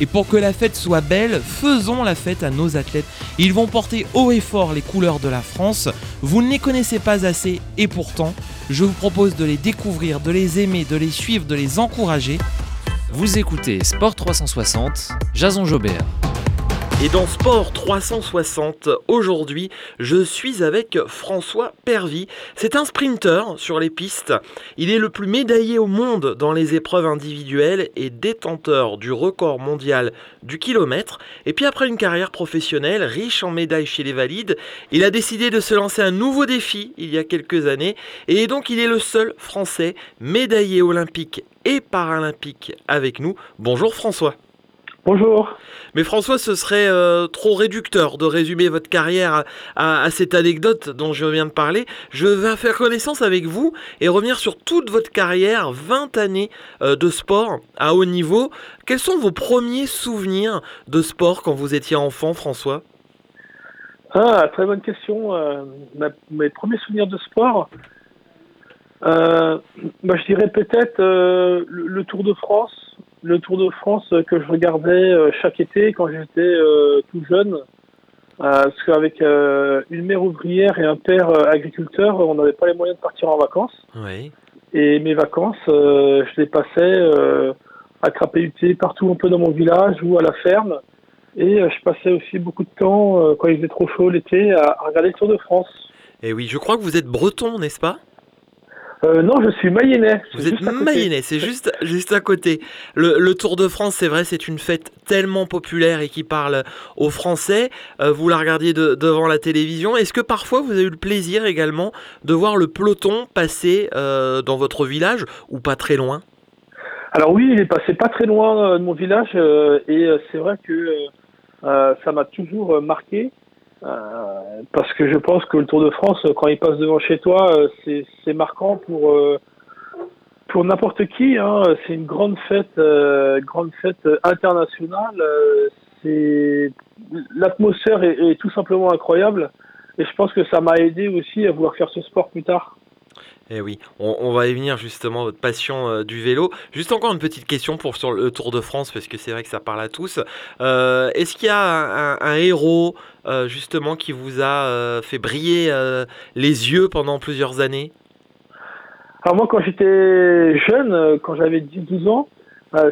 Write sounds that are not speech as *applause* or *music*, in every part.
Et pour que la fête soit belle, faisons la fête à nos athlètes. Ils vont porter haut et fort les couleurs de la France. Vous ne les connaissez pas assez et pourtant, je vous propose de les découvrir, de les aimer, de les suivre, de les encourager. Vous écoutez Sport 360, Jason Jobert. Et dans Sport 360, aujourd'hui, je suis avec François Pervy. C'est un sprinter sur les pistes. Il est le plus médaillé au monde dans les épreuves individuelles et détenteur du record mondial du kilomètre. Et puis après une carrière professionnelle riche en médailles chez les valides, il a décidé de se lancer un nouveau défi il y a quelques années. Et donc il est le seul Français médaillé olympique et paralympique avec nous. Bonjour François. Bonjour. Mais François, ce serait euh, trop réducteur de résumer votre carrière à, à- à cette anecdote dont je viens de parler. Je vais faire connaissance avec vous et revenir sur toute votre carrière, 20 années euh, de sport à haut niveau. Quels sont vos premiers souvenirs de sport quand vous étiez enfant, François? Ah, très bonne question. Euh, ma- mes premiers souvenirs de sport, bah, je dirais peut-être le, le Tour de France. Le Tour de France euh, que je regardais euh, chaque été quand j'étais euh, tout jeune. Parce qu'avec une mère ouvrière et un père agriculteur, on n'avait pas les moyens de partir en vacances. Oui. Et mes vacances, je les passais à crapahuter partout un peu dans mon village ou à la ferme. Et je passais aussi beaucoup de temps, quand il faisait trop chaud l'été, à, à regarder le Tour de France. Et oui, je crois que vous êtes breton, n'est-ce pas? Euh, non, je suis mayennais. Vous êtes mayennais, c'est juste, juste à côté. Le, le Tour de France, c'est vrai, c'est une fête tellement populaire et qui parle aux Français. Euh, vous la regardiez de- devant la télévision. Est-ce que parfois vous avez eu le plaisir également de voir le peloton passer euh, dans votre village ou pas très loin? Alors oui, il est passé pas très loin de mon village et c'est vrai que ça m'a toujours marqué euh, parce que je pense que le Tour de France, quand il passe devant chez toi, euh, c'est marquant pour euh, pour n'importe qui. Hein. C'est une grande fête, euh, grande fête internationale. c'est l'atmosphère est tout simplement incroyable et je pense que ça m'a aidé aussi à vouloir faire ce sport plus tard. Eh oui, on, on va y venir justement, votre passion euh, du vélo. Juste encore une petite question pour sur le Tour de France, parce que c'est vrai que ça parle à tous. Euh, Est-ce qu'il y a un, un- un héros euh, justement qui vous a fait briller les yeux pendant plusieurs années? Alors moi, quand j'étais jeune, quand j'avais 10-12 ans,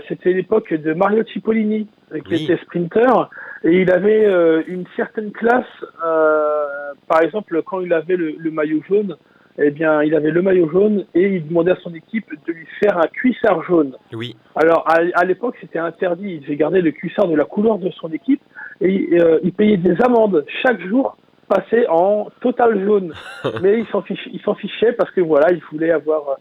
c'était l'époque de Mario Cipollini, qui Oui. était sprinter, et il avait une certaine classe. par exemple, quand il avait le, le maillot jaune, eh bien, il avait le maillot jaune et il demandait à son équipe de lui faire un cuissard jaune. Oui. Alors, à, à l'époque, c'était interdit. Il devait garder le cuissard de la couleur de son équipe et euh, il payait des amendes chaque jour passé en total jaune. *laughs* Mais il s'en fichait, il s'en fichait parce que voilà, il voulait avoir,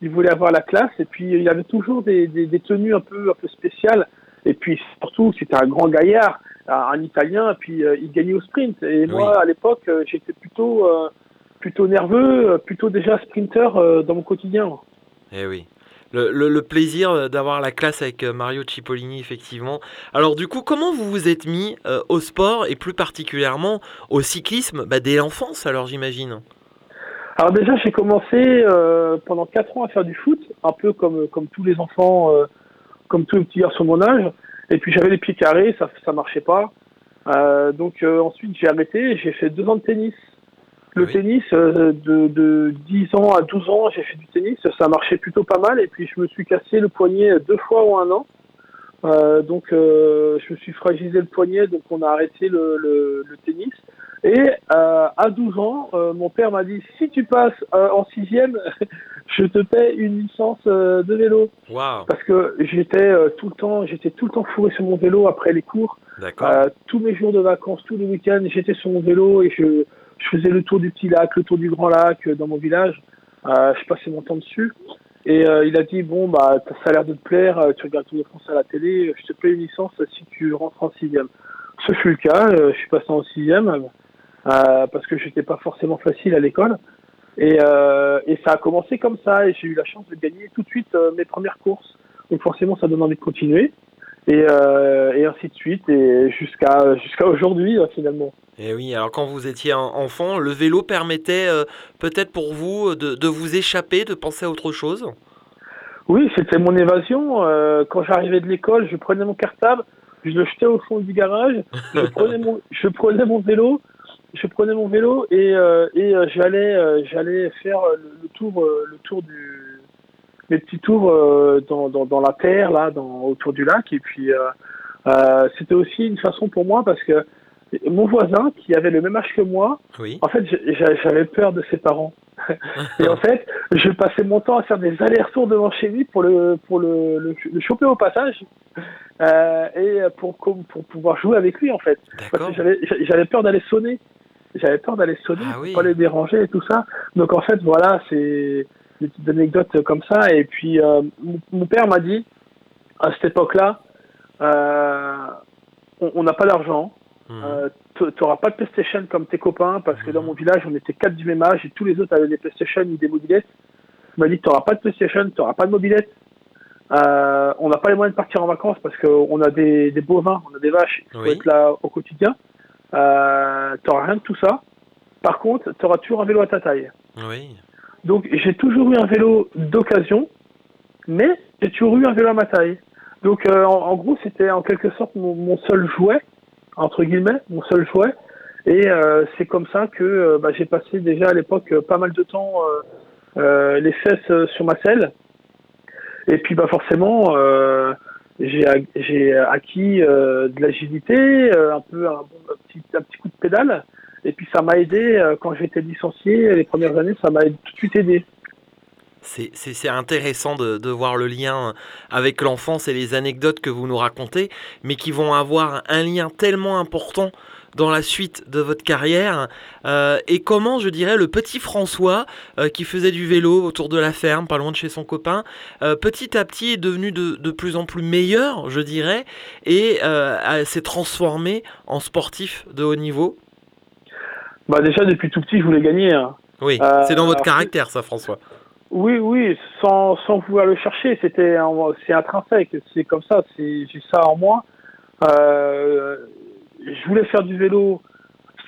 il voulait avoir la classe et puis il avait toujours des, des, des tenues un peu, un peu spéciales. Et puis surtout, c'était un grand gaillard, un Italien, et puis euh, il gagnait au sprint. Et moi, à l'époque, euh, j'étais plutôt, euh, plutôt nerveux, euh, plutôt déjà sprinter euh, dans mon quotidien. Eh oui. Le, le- le plaisir euh, d'avoir la classe avec Mario Cipollini, effectivement. Alors du coup, comment vous vous êtes mis euh, au sport et plus particulièrement au cyclisme bah, dès l'enfance, alors j'imagine? Alors déjà, j'ai commencé euh, pendant quatre ans à faire du foot, un peu comme comme tous les enfants, euh, comme tous les petits garçons de mon âge. Et puis j'avais les pieds carrés, ça ça marchait pas. Donc ensuite j'ai arrêté, j'ai fait deux ans de tennis. Le Oui. tennis, euh, de, de 10 ans à 12 ans, j'ai fait du tennis, ça marchait plutôt pas mal. Et puis je me suis cassé le poignet deux fois en un an. Euh, donc euh, je me suis fragilisé le poignet, donc on a arrêté le, le, le tennis. Et euh, à 12 ans, euh, mon père m'a dit si tu passes euh, en sixième, *laughs* je te paie une licence euh, de vélo. Waouh, Parce que j'étais euh, tout le temps, j'étais tout le temps fourré sur mon vélo après les cours. d'accord. Euh, tous mes jours de vacances, tous les week-ends, j'étais sur mon vélo et je, je faisais le tour du petit lac, le tour du grand lac euh, dans mon village. Euh, je passais mon temps dessus. Et euh, il a dit bon bah ça a l'air de te plaire, euh, tu regardes Tour de France à la télé, je te paye une licence si tu rentres en sixième. Ce fut le cas, euh, je suis passé en sixième. euh, parce que j'étais pas forcément facile à l'école. Et, et ça a commencé comme ça, et j'ai eu la chance de gagner tout de suite mes premières courses. Donc forcément, ça donne envie de continuer. Et, et ainsi de suite, et jusqu'à jusqu'à aujourd'hui, finalement. Et Eh oui, alors quand vous étiez enfant, le vélo permettait euh, peut-être pour vous de, de vous échapper, de penser à autre chose? Oui, c'était mon évasion. Euh, quand j'arrivais de l'école, je prenais mon cartable, je le jetais au fond du garage, je *laughs* prenais mon, je prenais mon vélo, je prenais mon vélo et, euh, et euh, j'allais, euh, j'allais faire euh, le, tour, euh, le tour du, mes petits tours euh, dans, dans, dans la terre là, dans, autour du lac. Et puis euh, euh, c'était aussi une façon pour moi parce que mon voisin qui avait le même âge que moi, Oui. en fait, j'a- j'avais peur de ses parents. *laughs* Et en fait, je passais mon temps à faire des allers-retours devant chez lui pour le pour le, le, le choper au passage euh, et pour pour pouvoir jouer avec lui en fait. Parce que j'avais peur d'aller sonner. J'avais peur d'aller sonner Ah pour oui. pas les déranger et tout ça. Donc en fait, voilà, c'est des petites anecdotes comme ça. Et puis euh, mon, mon père m'a dit à cette époque-là, euh, on n'a pas d'argent. Mhm. Euh, tu n'auras pas de PlayStation comme tes copains parce que dans mon village on était quatre du même âge et tous les autres avaient des PlayStation ou des mobilettes. Il m'a dit tu n'auras pas de PlayStation, tu n'auras pas de mobilette. Euh, on n'a pas les moyens de partir en vacances parce qu'on a des, des bovins, on a des vaches, il faut Oui. être là au quotidien. Euh, tu n'auras rien de tout ça. Par contre, tu auras toujours un vélo à ta taille. Oui. Donc j'ai toujours eu un vélo d'occasion, mais j'ai toujours eu un vélo à ma taille. Donc euh, en, en gros c'était en quelque sorte mon, mon seul jouet, entre guillemets, mon seul jouet. Et euh, c'est comme ça que euh, bah, j'ai passé déjà à l'époque euh, pas mal de temps euh, les fesses sur ma selle. Et puis bah forcément j'ai ac- j'ai acquis de l'agilité, un peu un, un petit, un petit coup de pédale. Et puis ça m'a aidé quand été licencié les premières années, ça m'a tout de suite aidé. C'est- intéressant de, de voir le lien avec l'enfance et les anecdotes que vous nous racontez, mais qui vont avoir un lien tellement important dans la suite de votre carrière. Euh, et comment, je dirais, le petit François, euh, qui faisait du vélo autour de la ferme, pas loin de chez son copain, euh, petit à petit est devenu de, de plus en plus meilleur, je dirais, et euh, s'est transformé en sportif de haut niveau? Bah déjà depuis tout petit je voulais gagner. hein. Oui, Euh, c'est dans votre caractère, ça, François. Oui, oui, sans, sans vouloir le chercher, c'était c'est intrinsèque, c'est comme ça, c'est j'ai ça en moi. Euh, je voulais faire du vélo,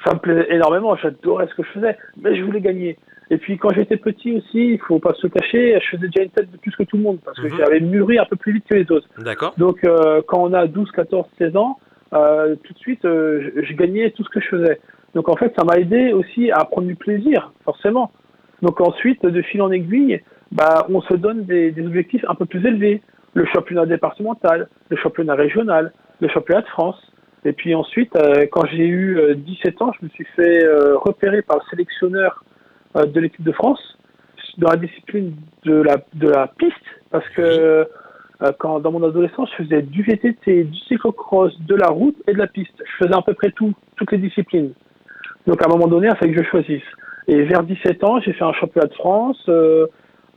ça me plaisait énormément, j'adorais ce que je faisais, mais je voulais gagner. Et puis quand j'étais petit aussi, il faut pas se cacher, je faisais déjà une tête de plus que tout le monde parce que Mhm. j'avais mûri un peu plus vite que les autres. D'accord Donc euh, quand on a 12, 14, 16 ans, euh, tout de suite, euh, je, je gagnais tout ce que je faisais. Donc en fait, ça m'a aidé aussi à prendre du plaisir, forcément. Donc ensuite, de fil en aiguille, bah, on se donne des, des objectifs un peu plus élevés. Le championnat départemental, le championnat régional, le championnat de France. Et puis ensuite, euh, quand j'ai eu euh, 17 ans, je me suis fait euh, repérer par le sélectionneur euh, de l'équipe de France dans la discipline de la, de la piste, parce que euh, quand dans mon adolescence, je faisais du VTT, du cyclocross, de la route et de la piste. Je faisais à peu près tout, toutes les disciplines. Donc à un moment donné, il fallait que je choisisse. Et vers 17 ans, j'ai fait un championnat de France euh,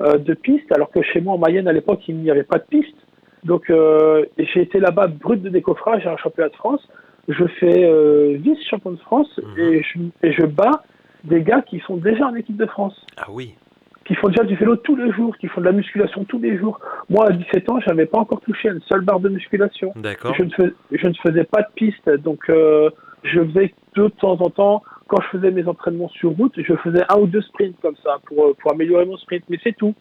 euh, de piste, alors que chez moi en Mayenne à l'époque, il n'y avait pas de piste. Donc euh, j'ai été là-bas brut de décoffrage à un championnat de France. Je fais euh, vice-champion de France Mhm. et, je, et je bats des gars qui sont déjà en équipe de France Ah oui. qui font déjà du vélo tous les jours, qui font de la musculation tous les jours. Moi, à 17 ans, j'avais pas encore touché à une seule barre de musculation. D'accord. Je je ne faisais pas de piste, donc euh, je faisais de temps en temps, quand je faisais mes entraînements sur route, je faisais un ou deux sprints comme ça pour, euh, pour améliorer mon sprint, mais c'est tout.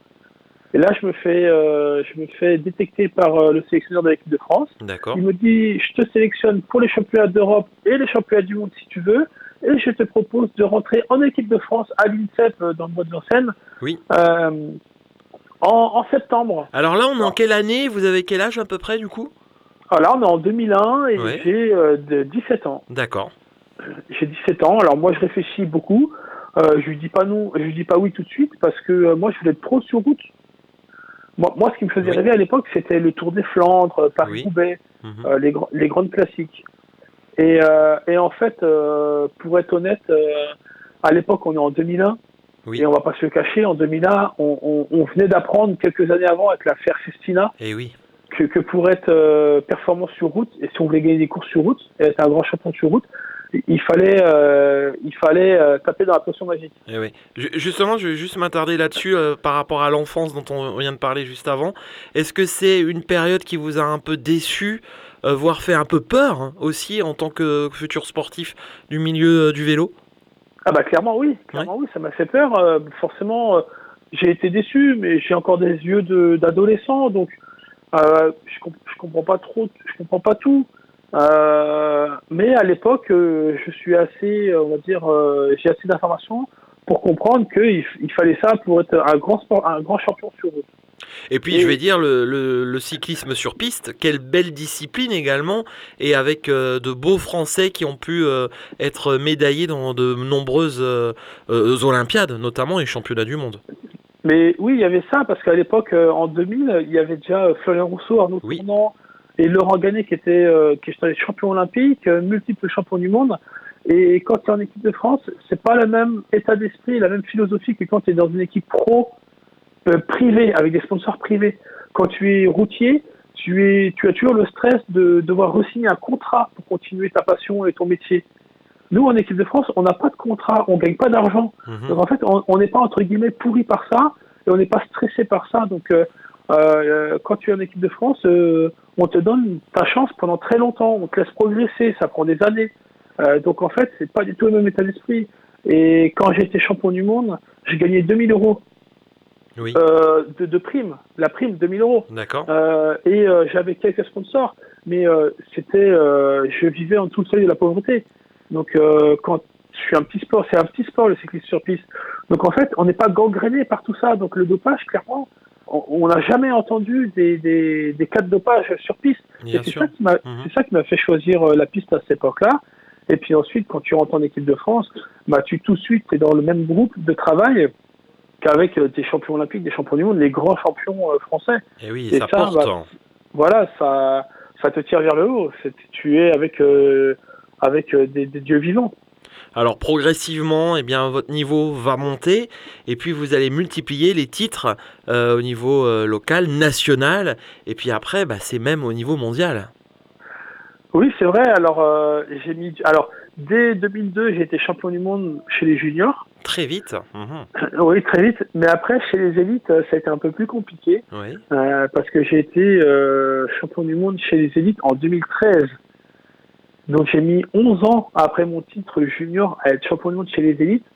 Et là, je me fais, euh, je me fais détecter par euh, le sélectionneur de l'équipe de France. D'accord. Il me dit, je te sélectionne pour les championnats d'Europe et les championnats du monde si tu veux, et je te propose de rentrer en équipe de France à l'INSEP euh, dans le mois de Vincennes Oui. en, en septembre. Alors là, on est en quelle année? Vous avez quel âge à peu près du coup? Alors là, on est en 2001 et Ouais. j'ai euh, de 17 ans. D'accord. J'ai 17 ans, alors moi je réfléchis beaucoup. Euh, je lui dis pas non, je lui dis pas oui tout de suite parce que euh, moi je voulais être pro sur route. Moi, moi ce qui me faisait Oui. rêver à l'époque, c'était le Tour des Flandres, euh, Paris-Roubaix. Mhm. euh, les, gr- les grandes classiques. Et, euh, et en fait, euh, pour être honnête, euh, à l'époque, on est en 2001, Oui. et on va pas se le cacher, en 2001, on, on, on venait d'apprendre quelques années avant avec l'affaire Festina Et Eh oui. que, que pour être euh, performant sur route, et si on voulait gagner des courses sur route, et être un grand champion sur route, il fallait, euh, il fallait euh, taper dans la potion magique. Eh oui. Ju- Justement, je vais juste m'attarder là-dessus euh, par rapport à l'enfance dont on vient de parler juste avant. Est-ce que c'est une période qui vous a un peu déçu, voire fait un peu peur hein, aussi en tant que futur sportif du milieu du vélo? Ah bah clairement oui, clairement oui, ça m'a fait peur. Forcément, j'ai été déçu, mais j'ai encore des yeux de- d'adolescent, donc je, comp- je comprends pas trop, je comprends pas tout. Euh, mais à l'époque, euh, je suis assez, euh, on va dire, j'ai assez d'informations pour comprendre qu'il il fallait ça pour être un grand sport, un grand champion sur route. Et puis, Et- je vais dire, le, le- le cyclisme sur piste, quelle belle discipline également, et avec euh, de beaux Français qui ont pu euh, être médaillés dans de nombreuses euh, Olympiades, notamment les championnats du monde. Mais oui, il y avait ça, parce qu'à l'époque, en 2000, il y avait déjà Florian Rousseau, Arnaud Oui. Tournant et Laurent Gagné qui étaient, euh, qui étaient champions olympiques, euh, multiples champions du monde. Et quand tu es en équipe de France, c'est pas le même état d'esprit, la même philosophie que quand tu es dans une équipe pro euh, privée, avec des sponsors privés. Quand tu es routier, tu, es, tu as toujours le stress de devoir re-signer un contrat pour continuer ta passion et ton métier. Nous, en équipe de France, on n'a pas de contrat, on gagne pas d'argent. Mhm. Donc en fait, on on n'est pas entre guillemets pourri par ça et on n'est pas stressé par ça. Donc euh, euh, quand tu es en équipe de France, euh, on te donne ta chance pendant très longtemps, on te laisse progresser, ça prend des années. Euh, donc en fait, c'est pas du tout le même état d'esprit. Et quand j'ai été champion du monde, j'ai gagné 2000 euros Oui, euh, de, de prime, la prime 2000 euros. d'accord. Euh, et euh, j'avais quelques sponsors, mais euh, c'était, euh, je vivais en dessous le seuil de la pauvreté. Donc euh, quand je suis un petit sport, c'est un petit sport le cyclisme sur piste. Donc en fait, on n'est pas gangréné par tout ça. Donc le dopage, clairement, on n'a jamais entendu des, des, des cas de dopage sur piste. Bien Et c'est sûr. ça qui m'a, Mhm. c'est ça qui m'a fait choisir euh, la piste à cette époque-là. Et puis ensuite, quand tu rentres en équipe de France, bah tu tout de suite es dans le même groupe de travail qu'avec euh, des champions olympiques, des champions du monde, les grands champions euh, français Et oui, Et ça ça, porte. bah, voilà, ça, ça te tire vers le haut. Tu es avec, euh, avec des, des dieux vivants. Alors progressivement, eh bien, votre niveau va monter et puis vous allez multiplier les titres euh, au niveau euh, local, national et puis après, bah, c'est même au niveau mondial. Oui, c'est vrai. Alors, euh, j'ai mis, alors, dès 2002, j'ai été champion du monde chez les juniors. Très vite. Mhm. oui, très vite. Mais après, chez les élites, ça a été un peu plus compliqué Oui. euh, parce que j'ai été euh, champion du monde chez les élites en 2013. Donc, j'ai mis 11 ans après mon titre junior à être champion du monde chez les élites.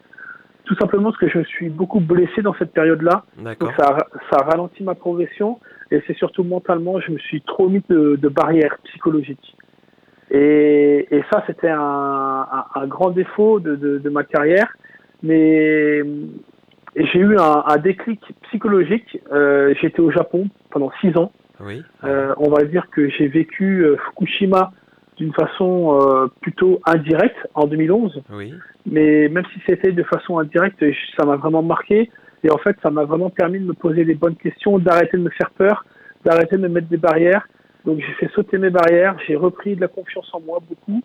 Tout simplement parce que je me suis beaucoup blessé dans cette période-là. Donc ça, a- ça a ralenti ma progression et c'est surtout mentalement, je me suis trop mis de, de barrières psychologiques. Et, et ça, c'était un, un, un grand défaut de, de, de ma carrière. Mais j'ai eu un, un déclic psychologique. Euh, J'étais au Japon pendant six ans. Oui. Euh, on va dire que j'ai vécu euh, Fukushima d'une façon euh, plutôt indirecte en 2011 Oui. mais même si c'était de façon indirecte, ça m'a vraiment marqué. Et en fait, ça m'a vraiment permis de me poser les bonnes questions, d'arrêter de me faire peur, d'arrêter de me mettre des barrières. Donc j'ai fait sauter mes barrières, j'ai repris de la confiance en moi beaucoup.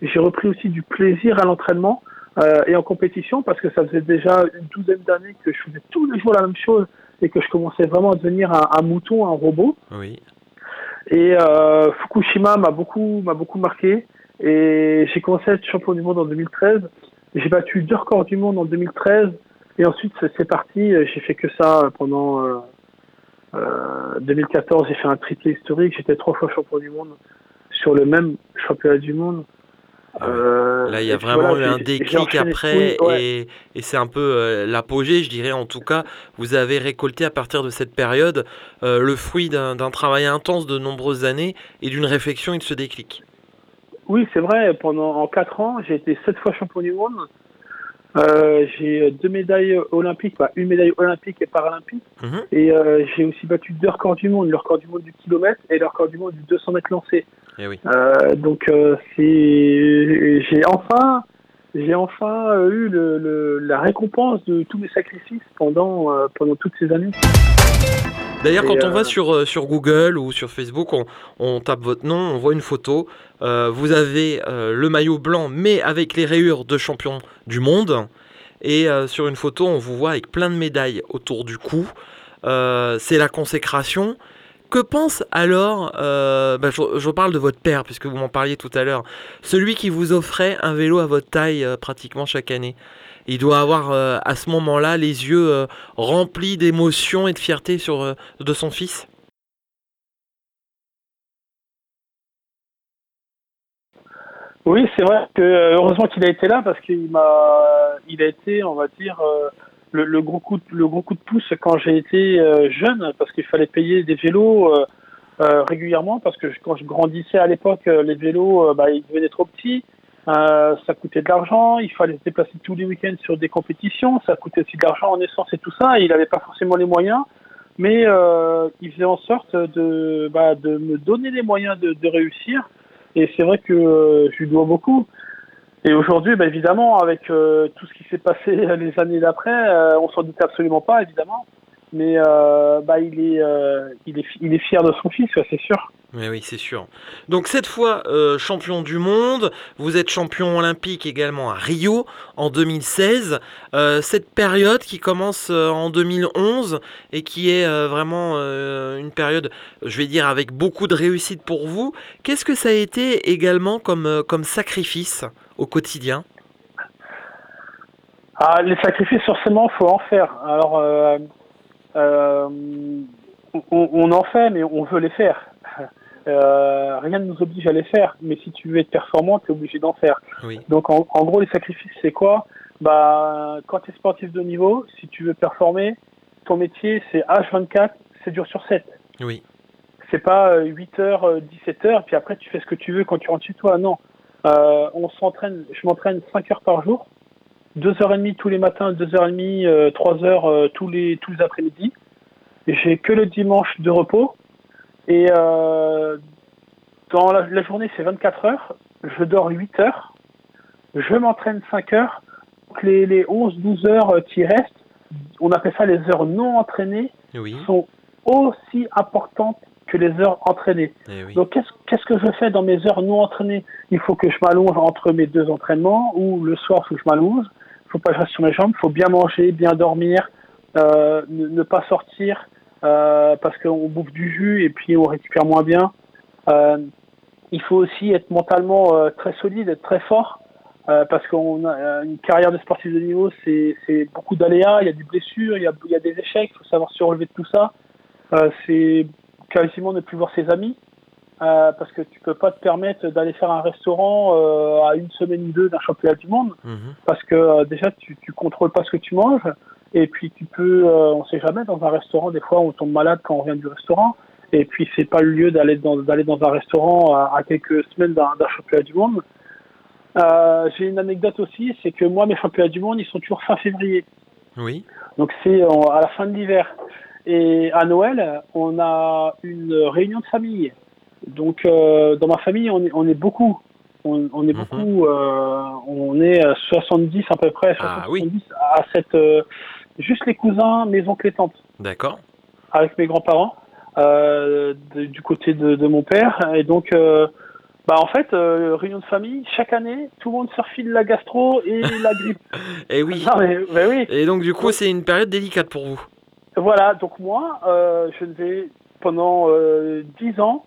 J'ai repris aussi du plaisir à l'entraînement euh, et en compétition parce que ça faisait déjà une douzaine d'années que je faisais tous les jours la même chose et que je commençais vraiment à devenir un, un mouton, un robot. Oui. Et euh, Fukushima m'a beaucoup, m'a beaucoup marqué. Et j'ai commencé à être champion du monde en 2013. J'ai battu deux records du monde en 2013. Et ensuite, c'est parti. J'ai fait que ça pendant euh, euh, 2014. J'ai fait un triplé historique. J'étais trois fois champion du monde sur le même championnat du monde. Euh, Là, il y a vraiment voilà, eu un déclic après oui, ouais. et, et c'est un peu euh, l'apogée, je dirais en tout cas. Vous avez récolté à partir de cette période euh, le fruit d'un travail intense de nombreuses années et d'une réflexion et de ce déclic. Oui, c'est vrai. Pendant en quatre ans, j'ai été sept fois champion du monde. J'ai deux médailles olympiques, bah, une médaille olympique et paralympique. Mhm. Et j'ai aussi battu deux records du monde, le record du monde du kilomètre et le record du monde du 200 mètres lancé. Eh oui. Euh, donc euh, c'est, j'ai enfin, j'ai enfin euh, eu le, le- la récompense de tous mes sacrifices pendant euh, pendant toutes ces années. D'ailleurs, quand on va sur, sur Google ou sur Facebook, on, on tape votre nom, on voit une photo. euh, vous avez le maillot blanc, mais avec les rayures de champion du monde. Et sur une photo, on vous voit avec plein de médailles autour du cou. C'est la consécration. Que pense alors, euh, bah, je, je, parle de votre père, puisque vous m'en parliez tout à l'heure, celui qui vous offrait un vélo à votre taille euh, pratiquement chaque année. Il doit avoir euh, à ce moment-là les yeux remplis d'émotion et de fierté sur, de son fils? Oui, c'est vrai que heureusement qu'il a été là parce qu'il m'a, il a été, on va dire, le, le, gros coup, de, le gros coup de pouce quand j'ai été euh, jeune parce qu'il fallait payer des vélos euh, euh, régulièrement parce que quand je grandissais à l'époque, les vélos, bah, ils devenaient trop petits, ça coûtait de l'argent, il fallait se déplacer tous les week-ends sur des compétitions, ça coûtait aussi de l'argent en essence et tout ça, et il n'avait pas forcément les moyens. Mais il faisait en sorte de, bah, de me donner les moyens de, de réussir. Et c'est vrai que euh, je lui dois beaucoup. Et aujourd'hui, bah, évidemment, avec euh, tout ce qui s'est passé *laughs* les années d'après, euh, on s'en doutait absolument pas, évidemment. Mais bah, il, est, il, est, il est fier de son fils, c'est sûr. Oui, oui, c'est sûr. Donc cette fois, euh, champion du monde, vous êtes champion olympique également à Rio en 2016. Euh, cette période qui commence euh, en 2011 et qui est vraiment une période, je vais dire, avec beaucoup de réussite pour vous. Qu'est-ce que ça a été également comme, comme sacrifice au quotidien? Ah, Les sacrifices, forcément, il faut en faire. Alors, on, on en fait, mais on veut les faire. *laughs* Euh, rien ne nous oblige à les faire, mais si tu veux être performant, tu es obligé d'en faire. Oui. Donc en, en, gros, les sacrifices, c'est quoi? Bah, Quand tu es sportif de niveau, si tu veux performer, ton métier, c'est H24, c'est dur sur 7. Oui. C'est pas 8h, 17h, puis après tu fais ce que tu veux quand tu rentres chez toi. Non. Euh, on s'entraîne, je m'entraîne 5 heures par jour, 2h30 tous les matins, 2h30, euh, 3 heures euh, tous les, tous les après-midi. J'ai que le dimanche de repos et euh, dans la, la journée, c'est 24 heures. Je dors 8 heures. Je m'entraîne 5 heures. Donc les, les 11-12 heures qui restent, on appelle ça les heures non entraînées, oui. sont aussi importantes que les heures entraînées. Oui. Donc qu'est-ce qu'est-ce que je fais dans mes heures non entraînées? Il faut que je m'allonge entre mes deux entraînements ou le soir, il faut que je m'allonge. Faut pas que sur mes jambes. Faut bien manger, bien dormir, euh, ne, ne, pas sortir euh, parce qu'on bouffe du jus et puis on récupère moins bien. Euh, il faut aussi être mentalement euh, très solide, être très fort, euh, parce qu'on a une carrière de sportif de niveau, c'est beaucoup d'aléas, il y a des blessures, il y a, il y a des échecs, il faut savoir se relever de tout ça. C'est quasiment ne plus voir ses amis, parce que tu peux pas te permettre d'aller faire un restaurant à une semaine ou deux d'un championnat du monde, mmh. parce que déjà tu, tu contrôles pas ce que tu manges. Et puis tu peux, euh, on sait jamais, dans un restaurant, des fois on tombe malade quand on revient du restaurant. Et puis c'est pas le lieu d'aller dans, d'aller dans un restaurant à, à quelques semaines d'un, d'un championnat du monde. Euh, j'ai une anecdote aussi, c'est que moi mes championnats du monde ils sont toujours fin février. Oui. Donc c'est à la fin de l'hiver. Et à Noël, on a une réunion de famille. Donc euh, dans ma famille, on est, on est beaucoup. On, on est Mhm. beaucoup. euh, on est à 70 à peu près. 70 Ah oui. à cette. euh, juste les cousins, mes oncles et tantes, D'accord. avec mes grands-parents euh, du côté de, de mon père. Et donc, euh, bah en fait, euh, réunion de famille, chaque année, tout le monde se refile la gastro et *laughs* la grippe. Et oui. Non, mais, mais oui. Et donc du coup, c'est une période délicate pour vous. Voilà, donc moi, euh, je ne vais pendant euh, 10 ans,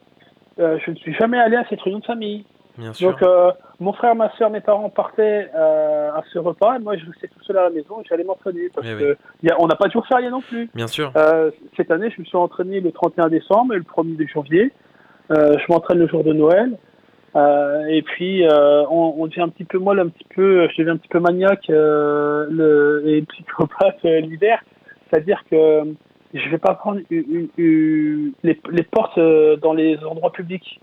euh, je ne suis jamais allé à cette réunion de famille. Bien sûr. Donc euh, mon frère, ma soeur, mes parents partaient euh, à ce repas et moi je restais tout seul à la maison et j'allais m'entraîner parce Eh que y a, on n'a pas de jour férié non plus. Bien sûr. Cette année, je me suis entraîné le 31 décembre et le 1er de janvier. Je m'entraîne le jour de Noël. Et puis on, on devient un petit peu molle, un petit peu, je deviens un petit peu maniaque le, et psychopathe *laughs* l'hiver. C'est-à-dire que je vais pas prendre une- une- une- les, les portes euh, dans les endroits publics.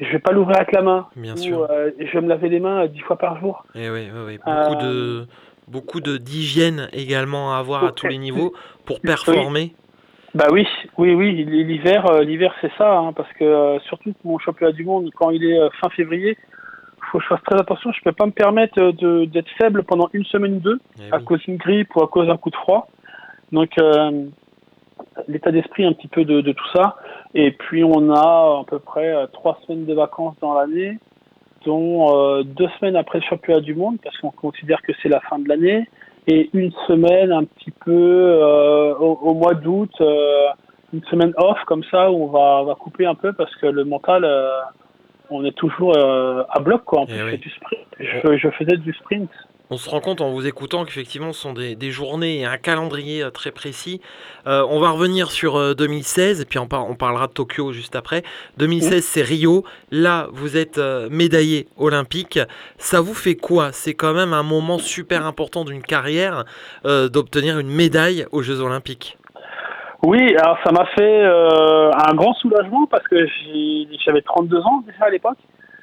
Je vais pas l'ouvrir avec la main. Bien Ou, sûr. euh, je vais me laver les mains euh, dix fois par jour. Et oui, oui, oui. Euh, Beaucoup de beaucoup de d'hygiène également à avoir à tous les niveaux pour Oui. performer. Bah oui, oui, oui. L'hiver, l'hiver c'est ça, hein, parce que surtout pour mon championnat du monde, quand il est fin février, faut que je fasse très attention. Je peux pas me permettre de d'être faible pendant une semaine ou deux Eh à oui. cause d'une grippe ou à cause d'un coup de froid. Donc euh, l'état d'esprit un petit peu de, de tout ça. Et puis on a à peu près euh, trois semaines de vacances dans l'année, dont euh, deux semaines après le championnat du monde, parce qu'on considère que c'est la fin de l'année, et une semaine un petit peu euh, au, au mois d'août, euh, une semaine off comme ça où on va, on va couper un peu parce que le mental, euh, on est toujours à bloc quoi. En Eh plus, oui. du sprint. Je, je faisais du sprint. On se rend compte en vous écoutant qu'effectivement ce sont des, des journées et un calendrier euh, très précis. Euh, on va revenir sur euh, 2016 et puis on, par- on parlera de Tokyo juste après. 2016 c'est Rio. Là vous êtes euh, médaillé olympique. Ça vous fait quoi? C'est quand même un moment super important d'une carrière euh, d'obtenir une médaille aux Jeux olympiques. Oui, alors ça m'a fait euh, un grand soulagement parce que j'avais 32 ans déjà à l'époque.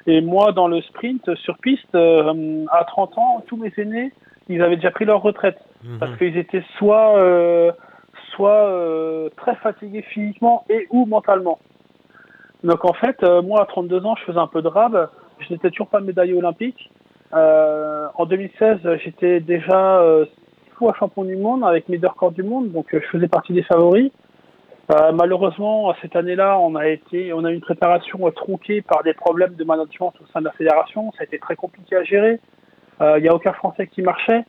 Et moi, dans le sprint sur piste, euh, à 30 ans, tous mes aînés, ils avaient déjà pris leur retraite. Mhm. parce qu'ils étaient soit euh, soit euh, très fatigués physiquement et ou mentalement. Donc en fait, euh, moi à 32 ans, je faisais un peu de rab. Je n'étais toujours pas médaillé olympique. Euh, en 2016, j'étais déjà euh, six fois champion du monde avec mes deux records du monde, donc je faisais partie des favoris. Euh, malheureusement, cette année-là, on a été, on a eu une préparation euh, tronquée par des problèmes de management au sein de la fédération. Ça a été très compliqué à gérer. Euh, Il n'y a aucun Français qui marchait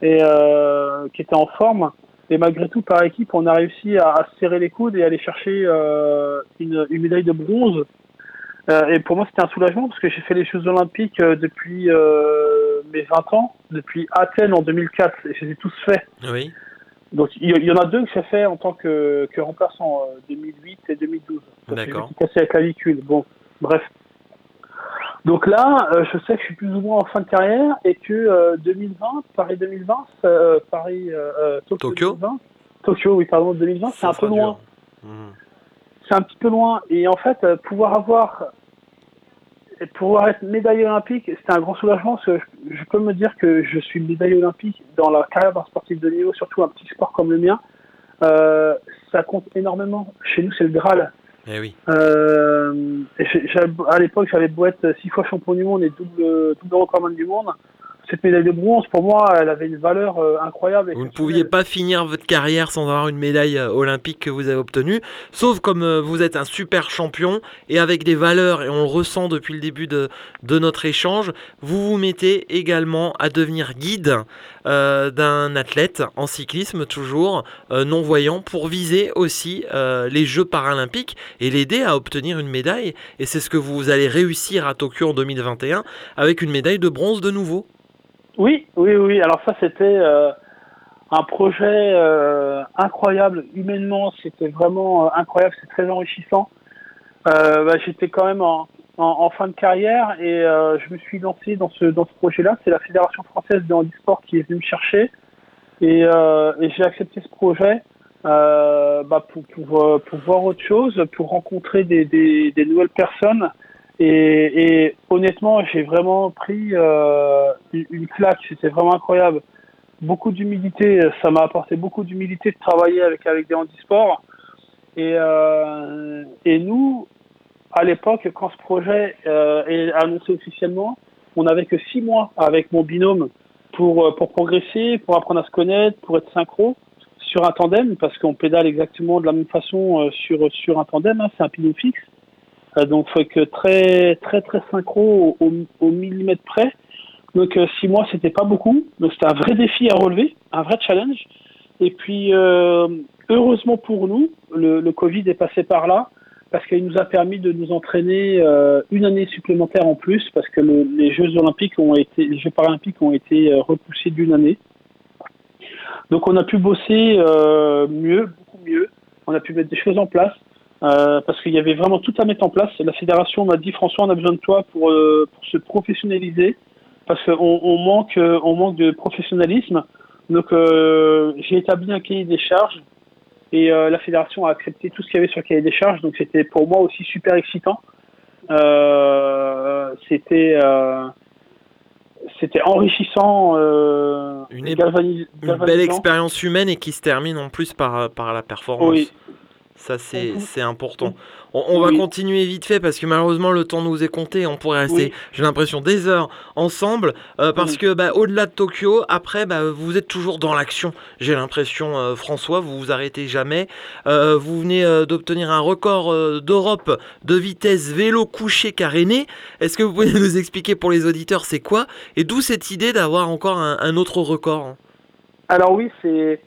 et euh, qui était en forme. Et malgré tout, par équipe, on a réussi à, à se serrer les coudes et aller chercher euh, une, médaille de bronze. Euh, et pour moi, c'était un soulagement parce que j'ai fait les Jeux Olympiques euh, depuis euh, mes 20 ans, depuis Athènes en 2004, et je les ai tous faits. Oui. Donc il y, en a deux que j'ai fait en tant que, que remplaçant, euh, 2008 et 2012. Parce que D'accord. Suis cassé la clavicule. Bon, bref. Donc là, euh, je sais que je suis plus ou moins en fin de carrière et que euh, 2020, Paris 2020, euh, Paris euh, euh, Tokyo, Tokyo 2020, Tokyo, oui, pardon, 2020, c'est un peu loin. Mhm. C'est un petit peu loin. Et en fait, euh, pouvoir avoir, pouvoir être médaillé olympique, c'était un grand soulagement parce que je, je peux me dire que je suis médaillé olympique dans la carrière d'un sportif de niveau, surtout un petit sport comme le mien. Euh, ça compte énormément. Chez nous, c'est le Graal. Eh oui. Euh, à l'époque, j'avais beau être six fois champion du monde et double, double recordman du monde. Cette médaille de bronze, pour moi, elle avait une valeur euh, incroyable. Vous ne pouviez pas finir votre carrière sans avoir une médaille euh, olympique que vous avez obtenue, sauf comme euh, vous êtes un super champion et avec des valeurs, et on le ressent depuis le début de, de notre échange, vous vous mettez également à devenir guide euh, d'un athlète en cyclisme toujours non-voyant pour viser aussi les Jeux paralympiques et l'aider à obtenir une médaille. Et c'est ce que vous allez réussir à Tokyo en 2021 avec une médaille de bronze de nouveau. Oui, oui, oui. Alors ça, c'était euh, un projet euh, incroyable. Humainement, c'était vraiment euh, incroyable. C'est très enrichissant. Euh, bah, J'étais quand même en, en, en fin de carrière et euh, je me suis lancé dans ce, dans ce projet-là. C'est la Fédération française de handisport qui est venue me chercher et, et j'ai accepté ce projet bah, pour, pour, pour voir autre chose, pour rencontrer des, des, des nouvelles personnes. Et, et honnêtement, j'ai vraiment pris euh, une, claque. C'était vraiment incroyable. Beaucoup d'humilité. Ça m'a apporté beaucoup d'humilité de travailler avec avec des handisports. Et euh, et nous, à l'époque, quand ce projet euh, est annoncé officiellement, on n'avait que six mois avec mon binôme pour euh, pour progresser, pour apprendre à se connaître, pour être synchro sur un tandem, parce qu'on pédale exactement de la même façon euh, sur sur un tandem. hein, c'est un pivot fixe. Euh, donc, faut que très, très, très synchro au, au- millimètre près. Donc, euh, six mois, c'était pas beaucoup. Donc, c'était un vrai défi à relever, un vrai challenge. Et puis, euh, heureusement pour nous, le, le Covid est passé par là parce qu'il nous a permis de nous entraîner euh, une année supplémentaire en plus parce que le- les Jeux Olympiques ont été, les Jeux Paralympiques ont été euh, repoussés d'une année. Donc, on a pu bosser euh, mieux, beaucoup mieux. On a pu mettre des choses en place. Euh, parce qu'il y avait vraiment tout à mettre en place. La fédération m'a dit François, on a besoin de toi pour, euh, pour se professionnaliser, parce qu'on on manque, euh, on manque de professionnalisme. Donc euh, j'ai établi un cahier des charges et la fédération a accepté tout ce qu'il y avait sur le cahier des charges. Donc c'était pour moi aussi super excitant. C'était c'était enrichissant, Une galvanis- belle expérience humaine et qui se termine en plus par, par la performance. Oui. Ça, c'est important. On, on va continuer vite fait parce que malheureusement, le temps nous est compté. On pourrait rester, Oui. j'ai l'impression, des heures ensemble. euh, parce que bah, au-delà de Tokyo, après, bah, vous êtes toujours dans l'action. J'ai l'impression, euh, François, vous vous arrêtez jamais. Euh, vous venez d'obtenir un record d'Europe de vitesse vélo couché caréné. Est-ce que vous pouvez *laughs* nous expliquer pour les auditeurs c'est quoi Et d'où cette idée d'avoir encore un, un autre record hein? Alors oui, c'est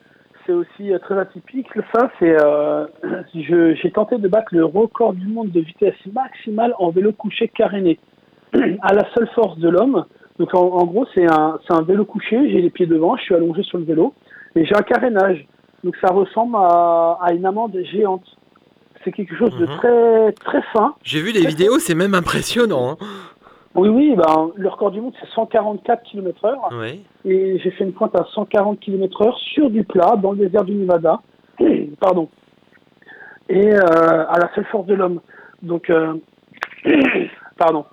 c'est aussi euh, très atypique. Ça, c'est euh, *clears throat* j'ai tenté de battre le record du monde de vitesse maximale en vélo couché caréné *clears throat* à la seule force de l'homme. Donc en, en gros, c'est un, un vélo couché. J'ai les pieds devant, je suis allongé sur le vélo et j'ai un carénage. Donc ça ressemble à, à une amande géante. C'est quelque chose de Mhm. très très fin. J'ai vu des vidéos, c'est même impressionnant. hein. Oui, oui. Ben, le record du monde c'est 144 km/h. Ouais. et j'ai fait une pointe à 140 km heure sur du plat dans le désert du Nevada. *clears throat* Pardon. Et euh, à la seule force de l'homme. Donc, euh, *clears throat* pardon.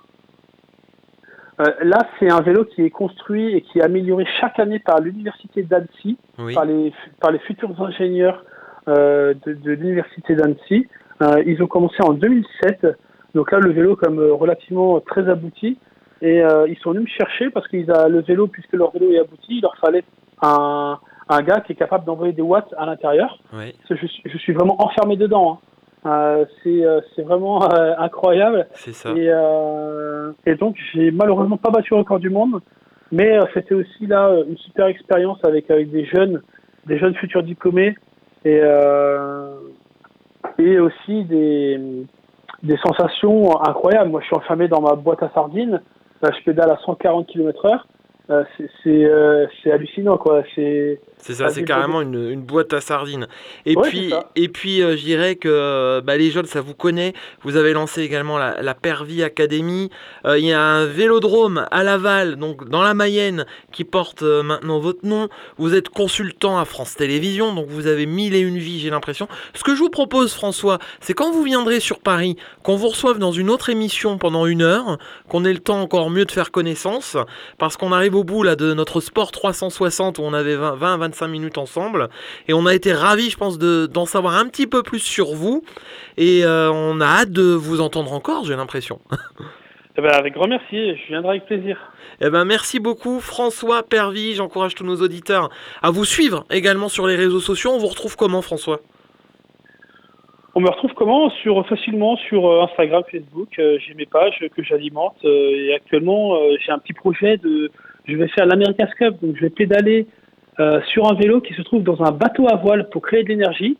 Euh, là, c'est un vélo qui est construit et qui est amélioré chaque année par l'université d'Annecy, Oui. par, les, par les futurs ingénieurs euh, de, de l'université d'Annecy. Euh, ils ont commencé en 2007. Donc là, le vélo est comme euh, relativement très abouti. Et euh, ils sont venus me chercher parce qu'ils a le vélo, puisque leur vélo est abouti, il leur fallait un, un gars qui est capable d'envoyer des watts à l'intérieur. Que Je, suis- je suis vraiment enfermé dedans. hein. Euh, c'est euh, c'est vraiment euh, incroyable. C'est ça. Et, euh, et donc, j'ai malheureusement pas battu le record du monde, mais euh, c'était aussi là une super expérience avec, avec des jeunes, des jeunes futurs diplômés et, euh, et aussi des, des sensations incroyables. Moi, je suis enfermé dans ma boîte à sardines, je pédale à 140 km/h. Euh, c'est euh, hallucinant, quoi. C'est ça, c'est carrément une, une boîte à sardines. Et Ouais, puis, et puis euh, je dirais que euh, bah, les jeunes, ça vous connaît. Vous avez lancé également la, la Pervy Academy. Euh, Il y a un vélodrome à Laval, donc dans la Mayenne, qui porte maintenant votre nom. Vous êtes consultant à France Télévisions, donc vous avez mille et une vies, j'ai l'impression. Ce que je vous propose, François, c'est quand vous viendrez sur Paris, qu'on vous reçoive dans une autre émission pendant une heure, qu'on ait le temps encore mieux de faire connaissance, parce qu'on arrive au bout là de notre sport 360 où on avait 20-25 minutes ensemble et on a été ravis je pense de- d'en savoir un petit peu plus sur vous et euh, on a hâte de vous entendre encore j'ai l'impression. *laughs* eh ben, avec grand merci, je viendrai avec plaisir. Eh ben merci beaucoup François Pervy, j'encourage tous nos auditeurs à vous suivre également sur les réseaux sociaux. On vous retrouve comment François? On me retrouve comment? Sur facilement sur euh, Instagram, Facebook. euh, j'ai mes pages que j'alimente euh, et actuellement euh, j'ai un petit projet de. Je vais faire l'America's Cup, donc je vais pédaler euh, sur un vélo qui se trouve dans un bateau à voile pour créer de l'énergie.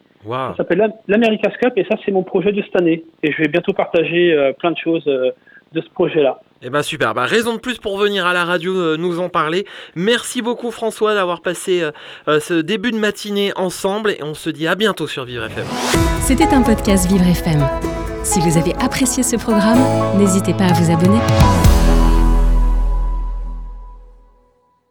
Ça s'appelle l'Am- l'America's Cup et ça c'est mon projet de cette année. Et je vais bientôt partager euh, plein de choses euh, de ce projet-là. Eh ben super, bah, raison de plus pour venir à la radio euh, nous en parler. Merci beaucoup François d'avoir passé euh, euh, ce début de matinée ensemble et on se dit à bientôt sur Vivre FM. C'était un podcast Vivre FM. Si vous avez apprécié ce programme, n'hésitez pas à vous abonner.